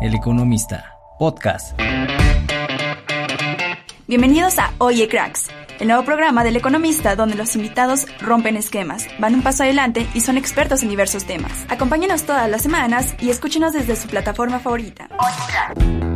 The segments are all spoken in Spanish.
El Economista, podcast. Bienvenidos a Oye Cracks, el nuevo programa del Economista donde los invitados rompen esquemas, van un paso adelante y son expertos en diversos temas. Acompáñenos todas las semanas y escúchenos desde su plataforma favorita. Hola, hola,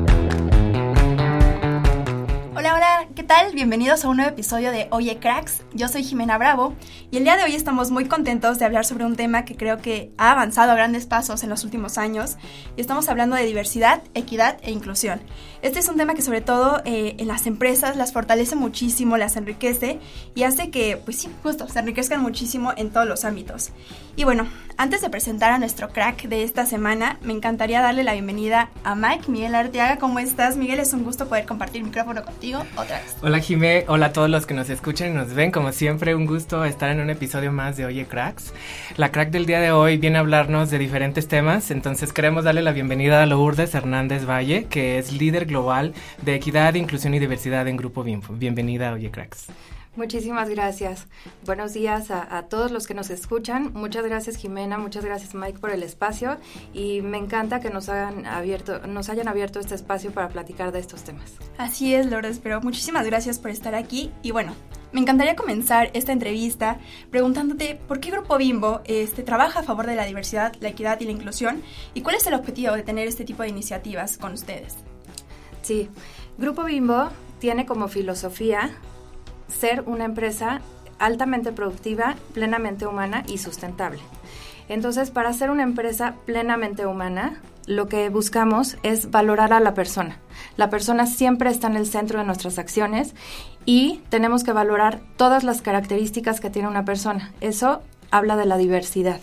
¿qué tal? Bienvenidos a un nuevo episodio de Oye Cracks. Yo soy Jimena Bravo y el día de hoy estamos muy contentos de hablar sobre un tema que creo que ha avanzado a grandes pasos en los últimos años y estamos hablando de diversidad, equidad e inclusión. Este es un tema que sobre todo eh, en las empresas las fortalece muchísimo, las enriquece y hace que, pues sí, justo, se enriquezcan muchísimo en todos los ámbitos. Y bueno, antes de presentar a nuestro crack de esta semana, me encantaría darle la bienvenida a Mike Miguel Arteaga. ¿Cómo estás, Miguel? Es un gusto poder compartir micrófono contigo otra vez. Hola, Jimé. Hola a todos los que nos escuchan y nos ven. Como siempre, un gusto estar en un episodio más de Oye Cracks. La crack del día de hoy viene a hablarnos de diferentes temas, entonces queremos darle la bienvenida a Lourdes Hernández Valle, que es líder global de equidad, inclusión y diversidad en Grupo Bimbo. Bienvenida a Oye Cracks. Muchísimas gracias. Buenos días a, todos los que nos escuchan. Muchas gracias Jimena, muchas gracias Mike por el espacio y me encanta que nos hayan abierto, nos hayan abierto este espacio para platicar de estos temas. Así es, Lourdes, pero muchísimas gracias por estar aquí y bueno, me encantaría comenzar esta entrevista preguntándote por qué Grupo Bimbo este, trabaja a favor de la diversidad, la equidad y la inclusión y cuál es el objetivo de tener este tipo de iniciativas con ustedes. Sí, Grupo Bimbo tiene como filosofía ser una empresa altamente productiva, plenamente humana y sustentable. Entonces, para ser una empresa plenamente humana, lo que buscamos es valorar a la persona. La persona siempre está en el centro de nuestras acciones y tenemos que valorar todas las características que tiene una persona. Eso habla de la diversidad.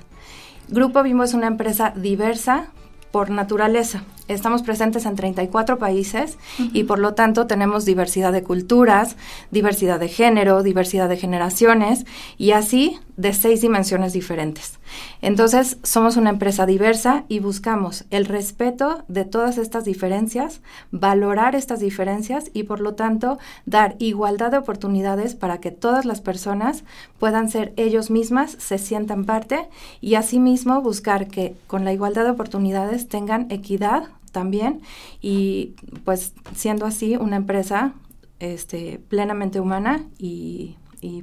Grupo Bimbo es una empresa diversa por naturaleza. Estamos presentes en 34 países y por lo tanto tenemos diversidad de culturas, diversidad de género, diversidad de generaciones y así de seis dimensiones diferentes. Entonces somos una empresa diversa y buscamos el respeto de todas estas diferencias, valorar estas diferencias y por lo tanto dar igualdad de oportunidades para que todas las personas puedan ser ellos mismas, se sientan parte y asimismo buscar que con la igualdad de oportunidades tengan equidad también y pues siendo así una empresa este, plenamente humana y,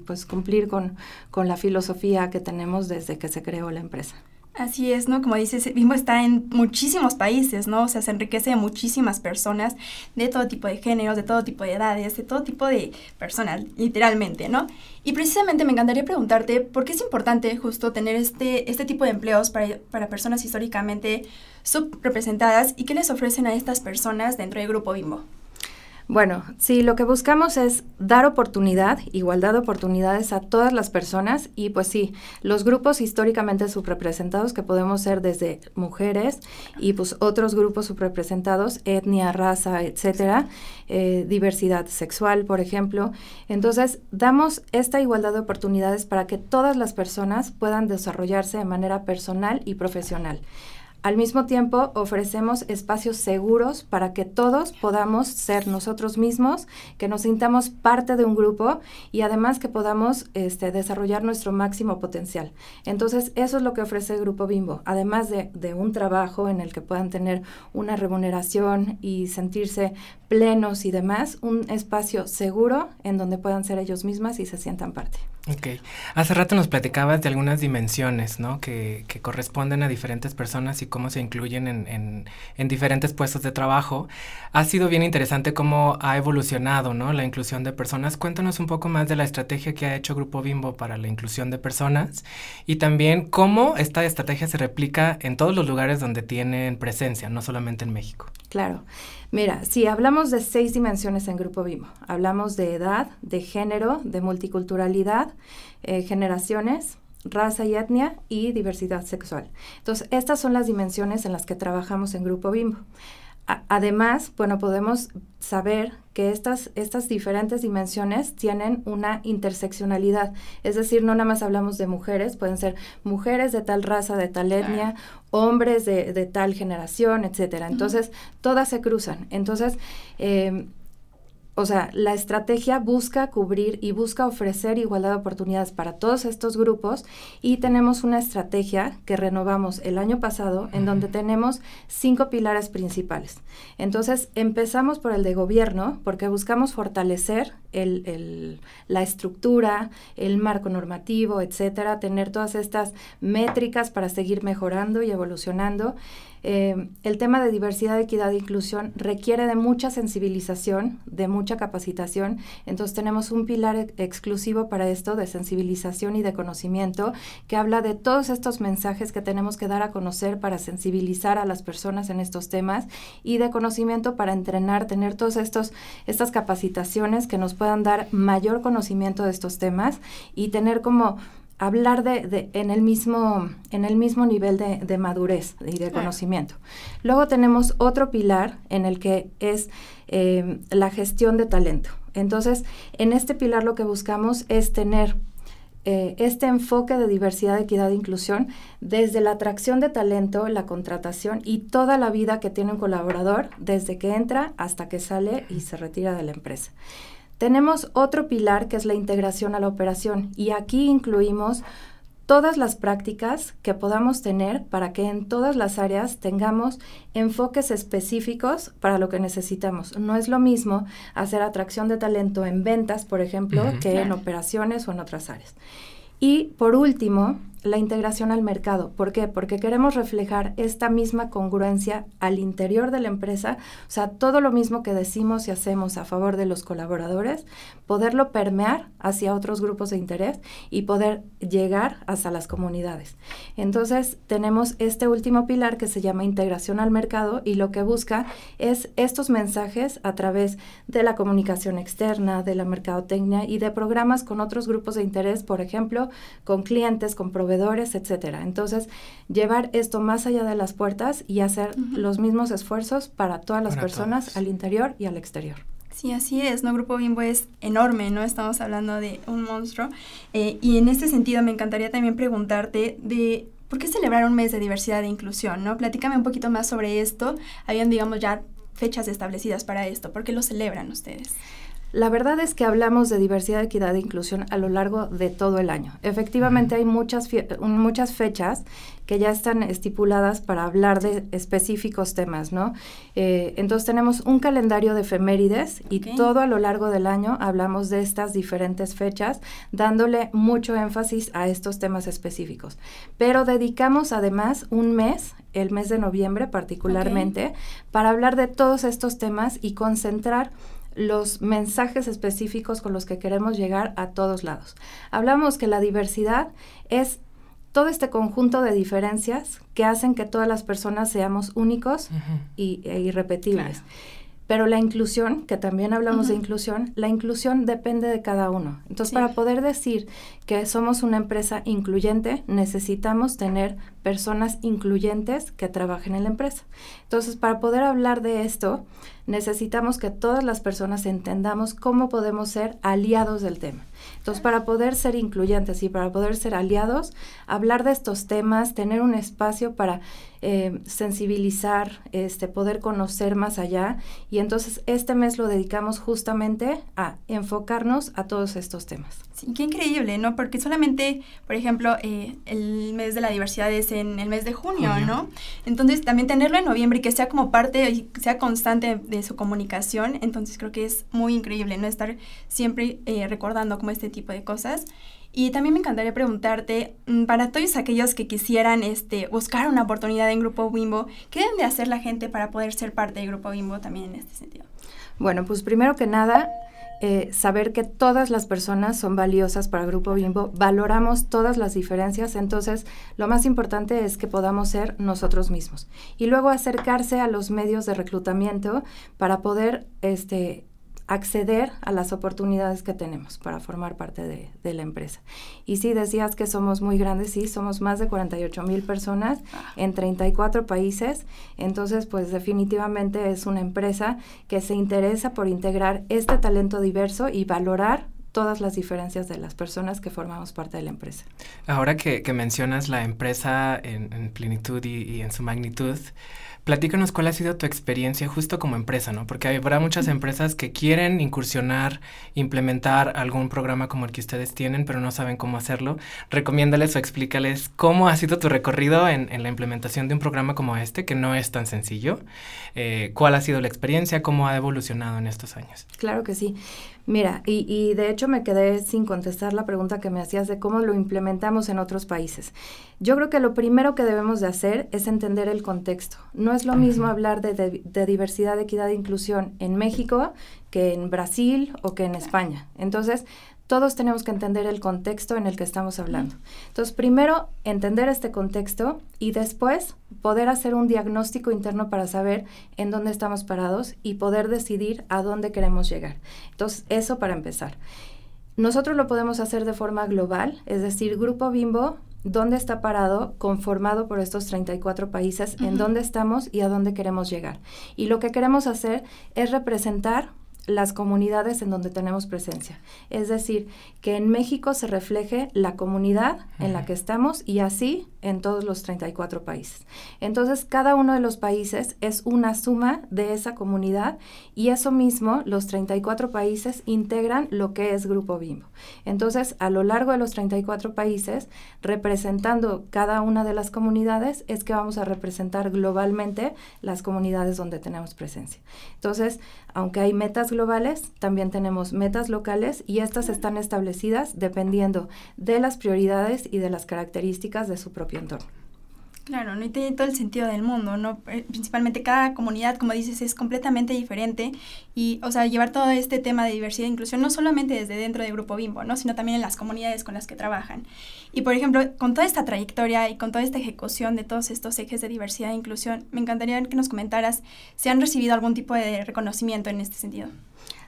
pues cumplir con, con la filosofía que tenemos desde que se creó la empresa. Así es, ¿no? Como dices, Bimbo está en muchísimos países, ¿no? O sea, se enriquece de muchísimas personas de todo tipo de géneros, de todo tipo de edades, de todo tipo de personas, literalmente, ¿no? Y precisamente me encantaría preguntarte por qué es importante justo tener este, este tipo de empleos para, para personas históricamente subrepresentadas y qué les ofrecen a estas personas dentro del grupo Bimbo. Bueno, sí, lo que buscamos es dar oportunidad, igualdad de oportunidades a todas las personas y pues sí, los grupos históricamente subrepresentados que podemos ser desde mujeres y pues otros grupos subrepresentados, etnia, raza, etcétera, eh, diversidad sexual, por ejemplo. Entonces, damos esta igualdad de oportunidades para que todas las personas puedan desarrollarse de manera personal y profesional. Al mismo tiempo, ofrecemos espacios seguros para que todos podamos ser nosotros mismos, que nos sintamos parte de un grupo y además que podamos este, desarrollar nuestro máximo potencial. Entonces, eso es lo que ofrece el Grupo Bimbo, además de, de un trabajo en el que puedan tener una remuneración y sentirse plenos y demás, un espacio seguro en donde puedan ser ellos mismas y se sientan parte. Ok. Hace rato nos platicabas de algunas dimensiones, ¿no? Que, que corresponden a diferentes personas y cómo se incluyen en, en, en, diferentes puestos de trabajo. Ha sido bien interesante cómo ha evolucionado, ¿no? La inclusión de personas. Cuéntanos un poco más de la estrategia que ha hecho Grupo Bimbo para la inclusión de personas y también cómo esta estrategia se replica en todos los lugares donde tienen presencia, no solamente en México. Claro. Mira, si hablamos de seis dimensiones en Grupo Bimbo, hablamos de edad, de género, de multiculturalidad, eh, generaciones, raza y etnia y diversidad sexual. Entonces, estas son las dimensiones en las que trabajamos en Grupo Bimbo además, bueno, podemos saber que estas, estas diferentes dimensiones tienen una interseccionalidad. Es decir, no nada más hablamos de mujeres, pueden ser mujeres de tal raza, de tal etnia, hombres de, de, tal generación, etcétera. Entonces, todas se cruzan. Entonces, eh, o sea, la estrategia busca cubrir y busca ofrecer igualdad de oportunidades para todos estos grupos y tenemos una estrategia que renovamos el año pasado en donde tenemos cinco pilares principales. Entonces, empezamos por el de gobierno porque buscamos fortalecer el, la estructura, el marco normativo, etcétera, tener todas estas métricas para seguir mejorando y evolucionando. Eh, el tema de diversidad, equidad e inclusión requiere de mucha sensibilización, de mucha capacitación. Entonces tenemos un pilar exclusivo para esto de sensibilización y de conocimiento que habla de todos estos mensajes que tenemos que dar a conocer para sensibilizar a las personas en estos temas y de conocimiento para entrenar, tener todas estas capacitaciones que nos puedan dar mayor conocimiento de estos temas y tener como hablar de, en, el mismo, en el mismo nivel de, madurez y de conocimiento. Luego tenemos otro pilar en el que es eh, la gestión de talento. Entonces, en este pilar lo que buscamos es tener eh, este enfoque de diversidad, equidad e inclusión desde la atracción de talento, la contratación y toda la vida que tiene un colaborador, desde que entra hasta que sale y se retira de la empresa. Tenemos otro pilar que es la integración a la operación y aquí incluimos todas las prácticas que podamos tener para que en todas las áreas tengamos enfoques específicos para lo que necesitamos. No es lo mismo hacer atracción de talento en ventas, por ejemplo, que en operaciones o en otras áreas. Y por último, la integración al mercado. ¿Por qué? Porque queremos reflejar esta misma congruencia al interior de la empresa, o sea, todo lo mismo que decimos y hacemos a favor de los colaboradores, poderlo permear hacia otros grupos de interés y poder llegar hasta las comunidades. Entonces, tenemos este último pilar que se llama integración al mercado y lo que busca es estos mensajes a través de la comunicación externa, de la mercadotecnia y de programas con otros grupos de interés, por ejemplo, con clientes, con proveedores, etcétera. Entonces, llevar esto más allá de las puertas y hacer los mismos esfuerzos para todas las personas al interior y al exterior. Sí, así es, ¿no? Grupo Bimbo es enorme, ¿no? Estamos hablando de un monstruo. Eh, y en este sentido me encantaría también preguntarte de por qué celebrar un mes de diversidad e inclusión, ¿no? Platícame un poquito más sobre esto. Habían, digamos, ya fechas establecidas para esto. ¿Por qué lo celebran ustedes? La verdad es que hablamos de diversidad, equidad e inclusión a lo largo de todo el año. Efectivamente, hay muchas, muchas fechas que ya están estipuladas para hablar de específicos temas, ¿no? Eh, entonces tenemos un calendario de efemérides y todo a lo largo del año hablamos de estas diferentes fechas, dándole mucho énfasis a estos temas específicos. Pero dedicamos además un mes, el mes de noviembre particularmente, para hablar de todos estos temas y concentrar los mensajes específicos con los que queremos llegar a todos lados. Hablamos que la diversidad es todo este conjunto de diferencias que hacen que todas las personas seamos únicos y, e irrepetibles. Pero la inclusión, que también hablamos de inclusión, la inclusión depende de cada uno. Entonces, para poder decir que somos una empresa incluyente, necesitamos tener personas incluyentes que trabajen en la empresa. Entonces, para poder hablar de esto, necesitamos que todas las personas entendamos cómo podemos ser aliados del tema. Entonces, para poder ser incluyentes y para poder ser aliados, hablar de estos temas, tener un espacio para eh, sensibilizar, este, poder conocer más allá. Y entonces este mes lo dedicamos justamente a enfocarnos a todos estos temas. Sí, qué increíble, ¿no? Porque solamente, por ejemplo, eh, el mes de la diversidad es en el mes de junio, ¿no? Entonces, también tenerlo en noviembre y que sea como parte, y sea constante de su comunicación, entonces creo que es muy increíble, ¿no? Estar siempre eh, recordando como este tipo de cosas. Y también me encantaría preguntarte, mm, para todos aquellos que quisieran este, buscar una oportunidad en Grupo Bimbo, ¿qué deben de hacer la gente para poder ser parte de Grupo Bimbo también en este sentido? Bueno, pues primero que nada, eh, saber que todas las personas son valiosas para Grupo Bimbo, valoramos todas las diferencias, entonces lo más importante es que podamos ser nosotros mismos. Y luego acercarse a los medios de reclutamiento para poder este, acceder a las oportunidades que tenemos para formar parte de, la empresa. Y sí, decías que somos muy grandes, sí, somos más de 48 mil personas ah. en 34 países, entonces pues definitivamente es una empresa que se interesa por integrar este talento diverso y valorar todas las diferencias de las personas que formamos parte de la empresa. Ahora que, mencionas la empresa en, plenitud y, en su magnitud, platícanos cuál ha sido tu experiencia justo como empresa, ¿no? Porque habrá muchas empresas que quieren incursionar, implementar algún programa como el que ustedes tienen, pero no saben cómo hacerlo. Recomiéndales o explícales cómo ha sido tu recorrido en, la implementación de un programa como este, que no es tan sencillo. Eh, ¿Cuál ha sido la experiencia? ¿Cómo ha evolucionado en estos años? Claro que sí. Mira, y, y, de hecho me quedé sin contestar la pregunta que me hacías de cómo lo implementamos en otros países. Yo creo que lo primero que debemos de hacer es entender el contexto. No es lo mismo hablar de, de, de diversidad, equidad e inclusión en México que en Brasil o que en España. Entonces, todos tenemos que entender el contexto en el que estamos hablando. Entonces, primero, entender este contexto y después poder hacer un diagnóstico interno para saber en dónde estamos parados y poder decidir a dónde queremos llegar. Entonces, eso para empezar. Nosotros lo podemos hacer de forma global, es decir, Grupo Bimbo, dónde está parado, conformado por estos 34 países, en dónde estamos y a dónde queremos llegar. Y lo que queremos hacer es representar las comunidades en donde tenemos presencia. Es decir, que en México se refleje la comunidad en la que estamos y así en todos los 34 países. Entonces, cada uno de los países es una suma de esa comunidad y eso mismo, los 34 países integran lo que es Grupo Bimbo. Entonces, a lo largo de los 34 países, representando cada una de las comunidades, es que vamos a representar globalmente las comunidades donde tenemos presencia. Entonces, aunque hay metas globales, también tenemos metas locales y estas están establecidas dependiendo de las prioridades y de las características de su propio entorno. Claro, ¿no? tiene todo el sentido del mundo, ¿no? Eh, principalmente cada comunidad, como dices, es completamente diferente y, o sea, llevar todo este tema de diversidad e inclusión no solamente desde dentro del Grupo Bimbo, ¿no? Sino también en las comunidades con las que trabajan. Y, por ejemplo, con toda esta trayectoria y con toda esta ejecución de todos estos ejes de diversidad e inclusión, me encantaría que nos comentaras si han recibido algún tipo de reconocimiento en este sentido.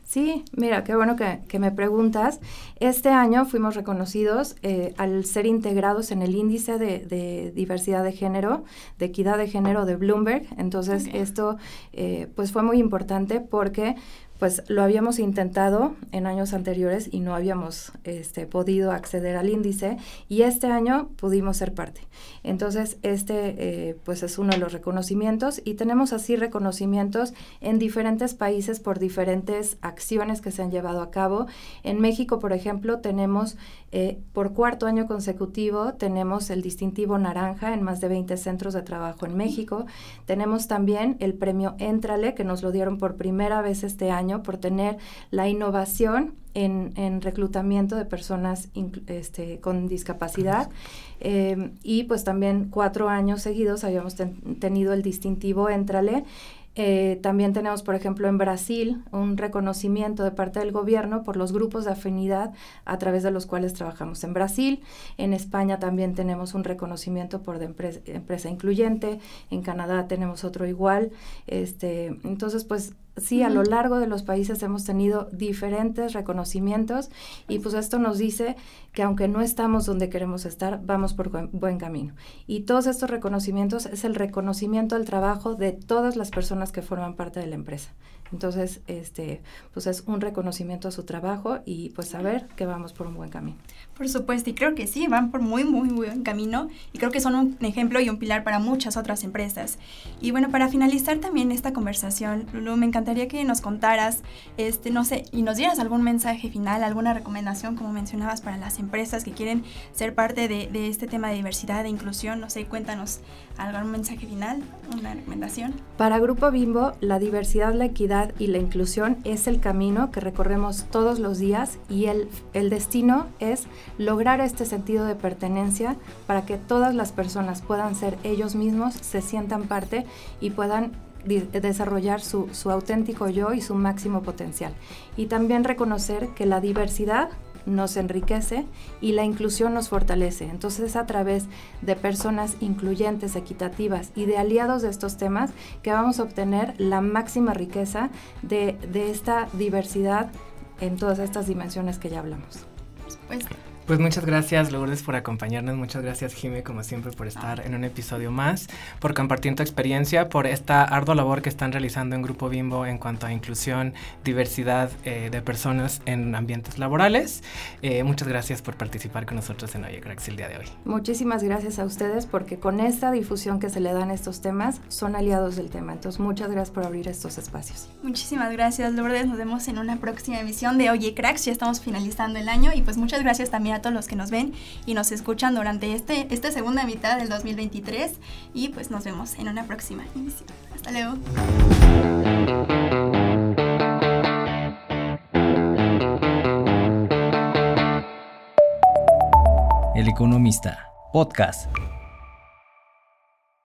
Sí, mira, qué bueno que, me preguntas. Este año fuimos reconocidos eh, al ser integrados en el índice de, diversidad de género, de equidad de género de Bloomberg. Entonces, esto eh, pues fue muy importante porque pues lo habíamos intentado en años anteriores y no habíamos este, podido acceder al índice y este año pudimos ser parte. Entonces, este eh, pues es uno de los reconocimientos y tenemos así reconocimientos en diferentes países por diferentes acciones que se han llevado a cabo. En México, por ejemplo, tenemos eh, por cuarto año consecutivo, tenemos el distintivo naranja en más de 20 centros de trabajo en México. Tenemos también el premio Entrale, que nos lo dieron por primera vez este año por tener la innovación en, reclutamiento de personas este, con discapacidad. Eh, y pues también cuatro años seguidos habíamos tenido el distintivo Entrale eh, también tenemos, por ejemplo, en Brasil un reconocimiento de parte del gobierno por los grupos de afinidad a través de los cuales trabajamos en Brasil. En España también tenemos un reconocimiento por de empresa, incluyente. En Canadá tenemos otro igual. Este, entonces, pues sí, a lo largo de los países hemos tenido diferentes reconocimientos y pues esto nos dice que aunque no estamos donde queremos estar, vamos por buen, camino. Y todos estos reconocimientos es el reconocimiento al trabajo de todas las personas que forman parte de la empresa. Entonces, este, pues es un reconocimiento a su trabajo y pues saber que vamos por un buen camino. Por supuesto, y creo que sí, van por muy, muy, muy buen camino y creo que son un ejemplo y un pilar para muchas otras empresas. Y bueno, para finalizar también esta conversación, Lulu, me encantaría que nos contaras, este, no sé, y nos dieras algún mensaje final, alguna recomendación, como mencionabas, para las empresas que quieren ser parte de, de este tema de diversidad e inclusión. No sé, cuéntanos algún mensaje final, una recomendación. Para Grupo Bimbo, la diversidad, la equidad, y la inclusión es el camino que recorremos todos los días y el, el destino es lograr este sentido de pertenencia para que todas las personas puedan ser ellos mismos, se sientan parte y puedan desarrollar su, su, auténtico yo y su máximo potencial. Y también reconocer que la diversidad nos enriquece y la inclusión nos fortalece. Entonces a través de personas incluyentes, equitativas y de aliados de estos temas que vamos a obtener la máxima riqueza de, esta diversidad en todas estas dimensiones que ya hablamos. Pues Pues muchas gracias Lourdes por acompañarnos, muchas gracias Jime como siempre por estar en un episodio más, por compartir tu experiencia, por esta ardua labor que están realizando en Grupo Bimbo en cuanto a inclusión, diversidad eh, de personas en ambientes laborales. Eh, muchas gracias por participar con nosotros en Oye Cracks el día de hoy. Muchísimas gracias a ustedes porque con esta difusión que se le dan estos temas son aliados del tema. Entonces muchas gracias por abrir estos espacios. Muchísimas gracias Lourdes, nos vemos en una próxima emisión de Oye Cracks, ya estamos finalizando el año y pues muchas gracias también a todos los que nos ven y nos escuchan durante este, esta segunda mitad del 2023 y pues nos vemos en una próxima emisión. Hasta luego. El Economista, podcast.